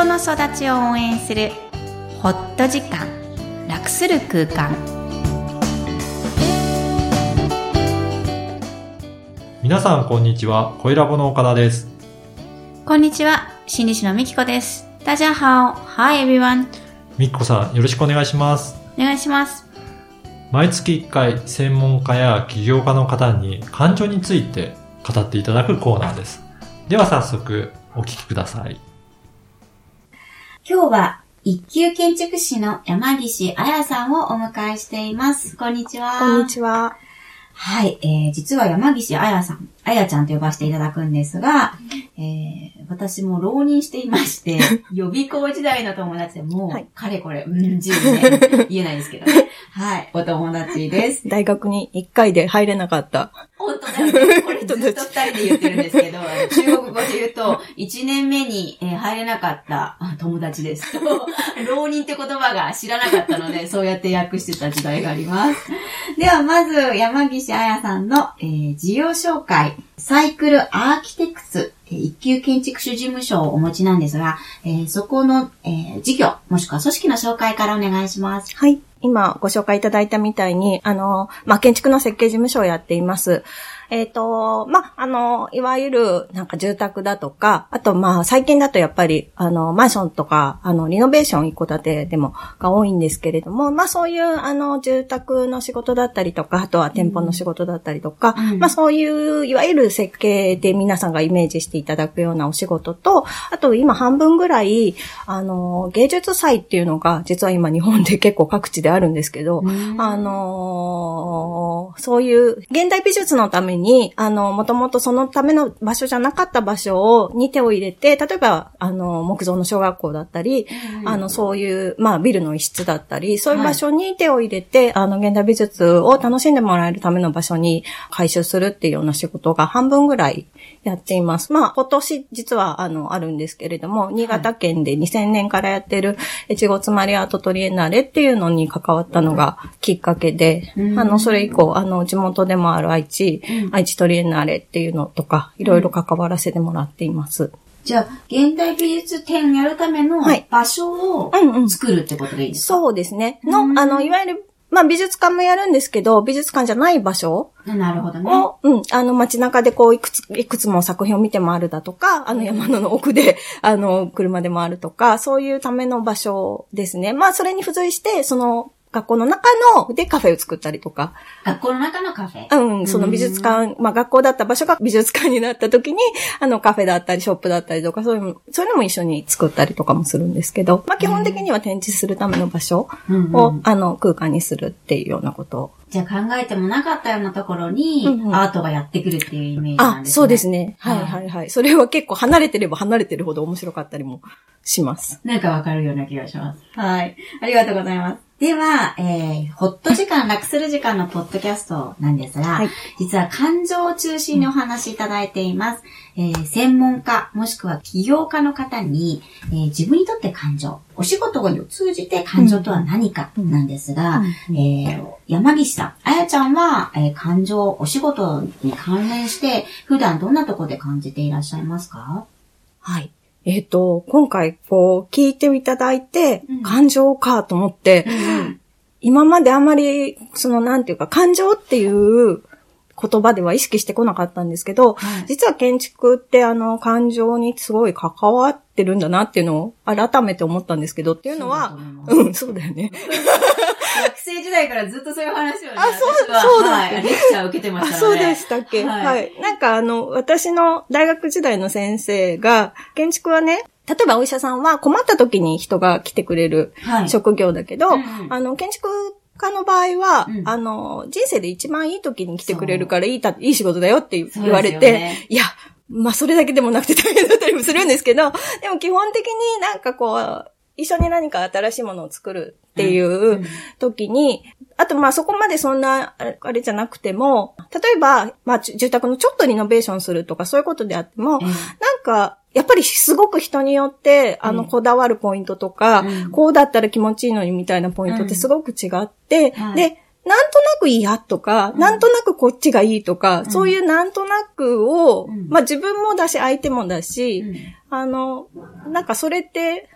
人の育ちを応援するホット時間楽する空間。皆さんこんにちは。声ラボの岡田です。こんにちは心理師のみきこです。大家好 Hi everyone みっこさんよろしくお願いします。お願いします。毎月1回専門家や起業家の方に感情について語っていただくコーナーです。では早速お聞きください今日は一級建築士の山岸彩さんをお迎えしています。こんにちは。こんにちは。はい、えー、実は山岸彩さん、彩ちゃんと呼ばせていただくんですが、えー、私も浪人していまして、予備校時代の友達でもう、はいかれこれ、うん、10年、言えないですけどね。はい、お友達です。大学に1回で入れなかった。本当だよね。これずっと 二人で言ってるんですけど、中国語で言うと、1年目に、えー入れなかったあ友達ですと、浪人って言葉が知らなかったので、そうやって訳してた時代があります。では、まず、山岸彩さんの、えー事業紹介、サイクルアーキテクス、一級建築士事務所をお持ちなんですが、えそこの、え事業、もしくは組織の紹介からお願いします。はい。今ご紹介いただいたみたいに、あの、まあ、建築の設計事務所をやっています。えっ、と、まあ、あの、いわゆる、なんか住宅だとか、あと、まあ、最近だとやっぱり、あの、マンションとか、あの、リノベーション一戸建てでも、が多いんですけれども、まあ、そういう、あの、住宅の仕事だったりとか、あとは店舗の仕事だったりとか、うん。まあ、そういう、いわゆる設計で皆さんがイメージしていただくようなお仕事と、あと、今半分ぐらい、あの、芸術祭っていうのが、実は今日本で結構各地であるんですけど、あのーそういう現代美術のために、あの、もともとそのための場所じゃなかった場所を、に手を入れて、例えば、あの、木造の小学校だったり、あの、そういう、まあ、ビルの一室だったり、そういう場所に手を入れて、あの、現代美術を楽しんでもらえるための場所に回収するっていうような仕事が半分ぐらいやっています。まあ、今年実は、あの、あるんですけれども、新潟県で2000年からやってる、越後つまりアートトリエンナーレっていうのに関わったのがきっかけで、うん。あの、それ以降、あの、地元でもある愛知、愛知トリエンナーレっていうのとか、いろいろ関わらせてもらっています。じゃあ、現代美術展やるためのはい場所をうんうん作るってことでいいですか、そうですね。の、うんあの、いわゆる、まあ、美術館もやるんですけど、美術館じゃない場所なるほどね。を、うん、あの、街中でこう、いくつ、いくつも作品を見て回るだとか、あの、山の奥で、あの、車で回るとか、そういうための場所ですね。まあ、それに付随して、その、学校の中の、でカフェを作ったりとか、学校の中のカフェ？うん、その美術館、まあ学校だった場所が美術館になった時に、あのカフェだったりショップだったりとか、そういうの、そういうのも一緒に作ったりとかもするんですけど、まあ基本的には展示するための場所うんを、うんあの空間にするっていうようなことを。じゃあ考えてもなかったようなところに、アートがやってくるっていうイメージなんあ、ですね。そうですね。はいはいはいはい。それは結構離れてれば離れてるほど面白かったりもします。なんかわかるような気がします。はい。ありがとうございます。では、えー、ホット時間、楽する時間のポッドキャストなんですが、はい実は感情を中心にお話しいただいています。えー、専門家、もしくは起業家の方に、えー自分にとって感情、お仕事を通じて感情とは何かなんですが、うんえー山岸さん、あやちゃんは、えー感情、お仕事に関連して、普段どんなところで感じていらっしゃいますか？はい。えっ、と、今回こう聞いていただいて、うん。感情かと思って、今まであまり、そのなんていうか、感情っていう言葉では意識してこなかったんですけど、はい。実は建築ってあの感情にすごい関わってるんだなっていうのを改めて思ったんですけど、っていうのは、そううん、そうだよね。学生時代からずっとそういう話をね、あそうそうだはい、レクチャーを受けてまあ、したので。そうでしたっけ、はい。はい、なんかあの、私の大学時代の先生が、建築はね、例えばお医者さんは困った時に人が来てくれるはい。職業だけど、うんうん。あの、建築家の場合は、うん。あの、人生で一番いい時に来てくれるからいいた、いい仕事だよって言われて、ねいや、まあそれだけでもなくて大変だったりもするんですけど、でも基本的になんかこう、一緒に何か新しいものを作るっていう時に、あとまあそこまでそんな、あれじゃなくても、例えば、まあじ住宅のちょっとリノベーションするとかそういうことであっても、ええなんか、やっぱりすごく人によって、あの、うん。こだわるポイントとか、うん。こうだったら気持ちいいのにみたいなポイントってすごく違って、はい。で、なんとなく嫌とか、うん。なんとなくこっちがいいとか、うん。そういうなんとなくを、うん。まあ自分もだし相手もだし、うん。あの、なんかそれって、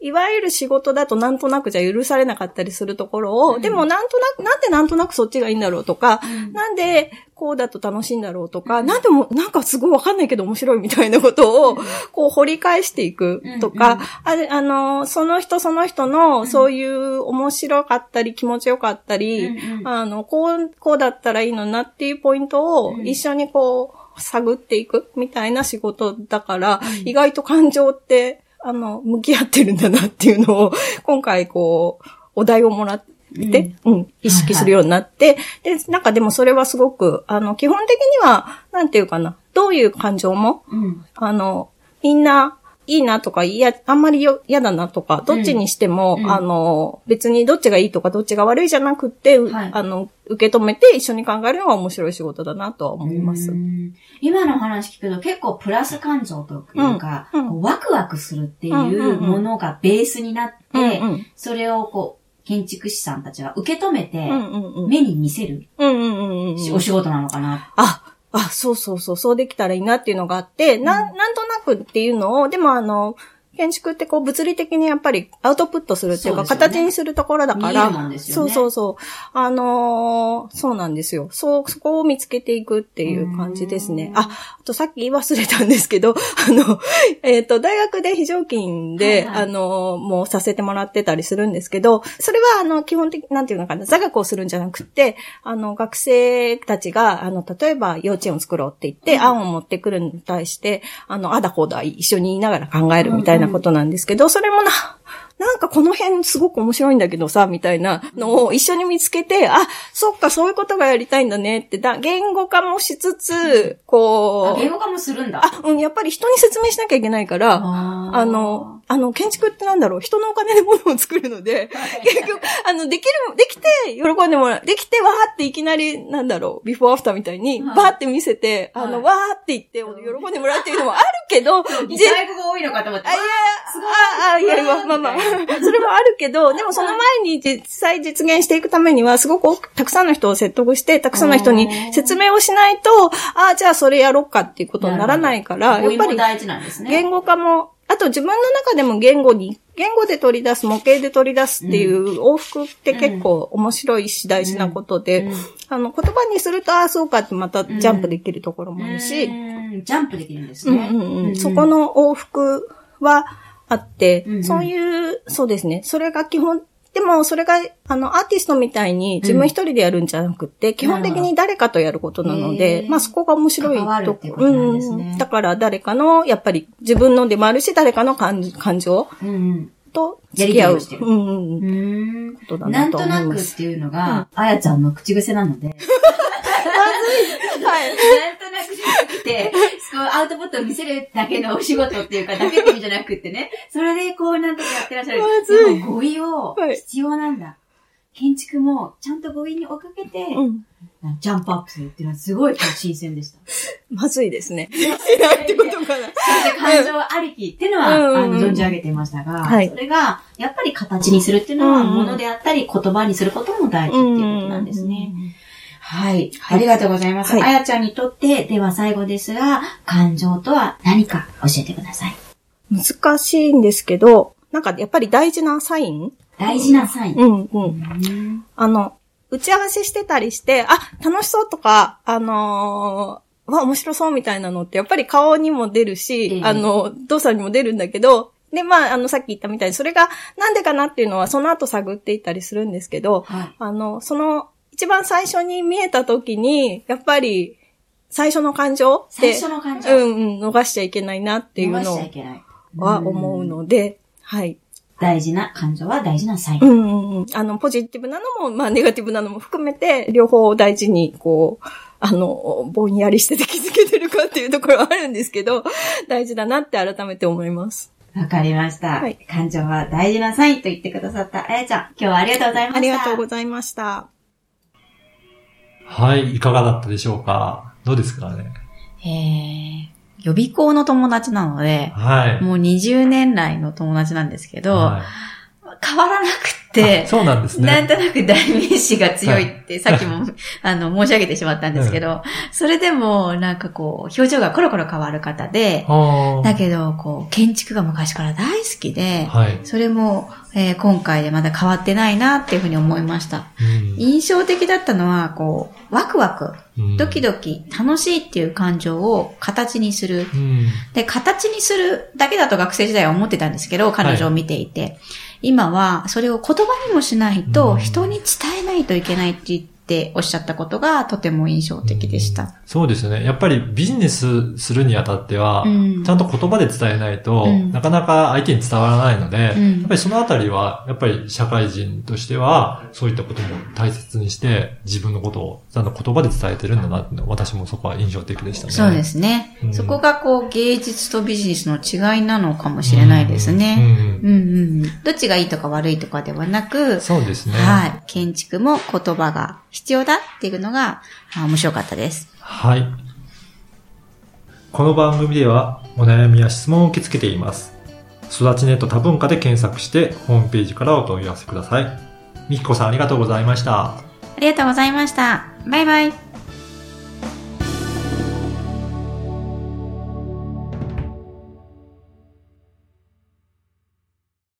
いわゆる仕事だとなんとなくじゃ許されなかったりするところを、うん。でもなんとなく、なんでなんとなくそっちがいいんだろうとか、うん。なんでこうだと楽しいんだろうとか、なんでも、なんかすごいわかんないけど面白いみたいなことを、こう掘り返していくとか、うんうん。あれ、あの、その人その人の、そういう面白かったり気持ちよかったり、うんうん。あの、こう、こうだったらいいのになっていうポイントをうん。一緒にこう、探っていくみたいな仕事だから、うん。意外と感情って、あの、向き合ってるんだなっていうのを、今回こう、お題をもらって、うん、意識するようになって、で、なんかでもそれはすごく、あの、基本的には、なんていうかな、どういう感情も、うん。あの、みんな、いいなとか、いや、あんまりよ嫌だなとか、どっちにしても、うんあの、別にどっちがいいとか、どっちが悪いじゃなくって、うはいあの、受け止めて一緒に考えるのが面白い仕事だなとは思いますう。ん今の話聞くと結構プラス感情というか、うんうんワクワクするっていんうものがベースになって、うんうんそれをこう、建築士さんたちが受け止めて。目に見せる。お仕事なのかな。あ、あ、そうそうそう、そうできたらいいなっていうのがあって、なん、なんとなくっていうのを、でもあの、建築ってこう物理的にやっぱりアウトプットするっていうか、形にするところだから、るもんですよねそうそうそう。あのーそうなんですよ。そう、そこを見つけていくっていう感じですね。うんあ、あとさっき言い忘れたんですけど、あの、えっ、と、大学で非常勤で、はいはいあのーもうさせてもらってたりするんですけど、それはあの、基本的、なんていうのかな、座学をするんじゃなくって、あの、学生たちが、あの、例えば幼稚園を作ろうって言って、うん案を持ってくるのに対して、あの、あだこうだ一緒に言いながら考えるみたいなことなんですけど、それもな、なんかこの辺すごく面白いんだけどさ、みたいなのを一緒に見つけて、あ、そっか、そういうことがやりたいんだねって、だ言語化もしつつ、こう、あ言語化もするんだ。あ、うん、やっぱり人に説明しなきゃいけないから、ああの、、あの、建築ってなんだろう。人のお金で物を作るので、結局、あの、できる、できて、喜んでもらう。できて、わーっていきなり、なんだろう、ビフォーアフターみたいに、はい。バーって見せて、あの、はいわーって言って、喜んでもらうっていうのもあるけど、擬ぜ態語が多いのかと思って。あ、いやすごい。あ、あ、いやまあまあ、それもあるけど、でもその前に実際実現していくためには、すごくたくさんの人を説得して、たくさんの人に説明をしないと、ああ、じゃあそれやろうかっていうことにならないから、や語っぱり彙も大事なんですね。言語化も、あと自分の中でも言語に、言語で取り出す、模型で取り出すっていう往復って結構面白いし大事なことで、うん。あの、言葉にすると、ああ、そうかってまたジャンプできるところもあるし、うん。ジャンプできるんですうんね。うん。うん、そこの往復はあって、そういう、そうですね。それが基本、でもそれが、あの、アーティストみたいに自分一人でやるんじゃなくて、基本的に誰かとやることなのへで、ー。まあそこが面白い関わるっていうことね。うん。だから誰かの、やっぱり自分のでもあるし、誰かの感感情うんと付き合う。うんうんうんうん。ことだななんととなくっ思います。ていうのが、あやちゃんの口癖なので、はい。なんとなくじゃなくて、こうアウトプットを見せるだけのお仕事っていうか、だけって意味じゃなくてね、それでこうなんとかやってらっしゃる。でも語彙をはい必要なんだ。建築もちゃんと語彙に追いかけて、うん。ジャンプアップするっていうのはすごい新鮮でした。まずいですね。し ないってことかな。感情ありきっていうのは、うんあの、存じ上げていましたが、はいそれが、やっぱり形にするっていうのは、うんものであったり、言葉にすることも大事っていうことなんですね。はい。はいありがとうございます。はいあやちゃんにとって、では最後ですが、感情とは何か教えてください。難しいんですけど、なんかやっぱり大事なサイン？大事なサイン。うん、うん。うんあの、打ち合わせしてたりして、あ、楽しそうとか、あのーわ、面白そうみたいなのって、やっぱり顔にも出るし、ええあの、動作にも出るんだけど、で、まあ、あの、さっき言ったみたいに、それがなんでかなっていうのは、その後探っていったりするんですけど、はい。あの、その、一番最初に見えた時に、やっぱり、最初の感情って最初の感情。うんうん、逃しちゃいけないなっていうの。は思うので、はい。大事な感情は大事なサイン。うんうんうん。あの、ポジティブなのも、まあ、ネガティブなのも含めて、両方大事に、こう、あの、ぼんやりしてて気づけてるかっていうところはあるんですけど、大事だなって改めて思います。わかりました、はい感情は大事なサインと言ってくださったあやちゃん。今日はありがとうございました。ありがとうございました。はい、いかがだったでしょうか？どうですかね？えー予備校の友達なので、はい。もう20年来の友達なんですけど、は変わらなくってあ、そうなんですね。なんとなく代名詞が強いって、さっきも、あの、申し上げてしまったんですけど、それでも、なんかこう、表情がコロコロ変わる方で、あだけど、こう、建築が昔から大好きで。それも、えー今回でまだ変わってないなっていうふうに思いました。うん印象的だったのは、こう、ワクワク、うんドキドキ、楽しいっていう感情を形にする。うん。で、形にするだけだと学生時代は思ってたんですけど、彼女を見ていて。今は、それを言葉にもしないと、人に伝えないといけないって言っておっしゃったことがとても印象的でした。そうですよね。やっぱりビジネスするにあたっては、うんちゃんと言葉で伝えないと、うんなかなか相手に伝わらないので、うんやっぱりそのあたりは、やっぱり社会人としては、そういったことも大切にして、自分のことをちゃんと言葉で伝えてるんだなって私もそこは印象的でしたね。そうですね、うんそこがこう芸術とビジネスの違いなのかもしれないですね。うんうんうんうん。どっちがいいとか悪いとかではなく、そうですね。はい。建築も言葉が必要だっていうのがあ面白かったです。はい。この番組ではお悩みや質問を受け付けています。育ちネット多文化で検索してホームページからお問い合わせください。みきこさんありがとうございました。ありがとうございました。バイバイ。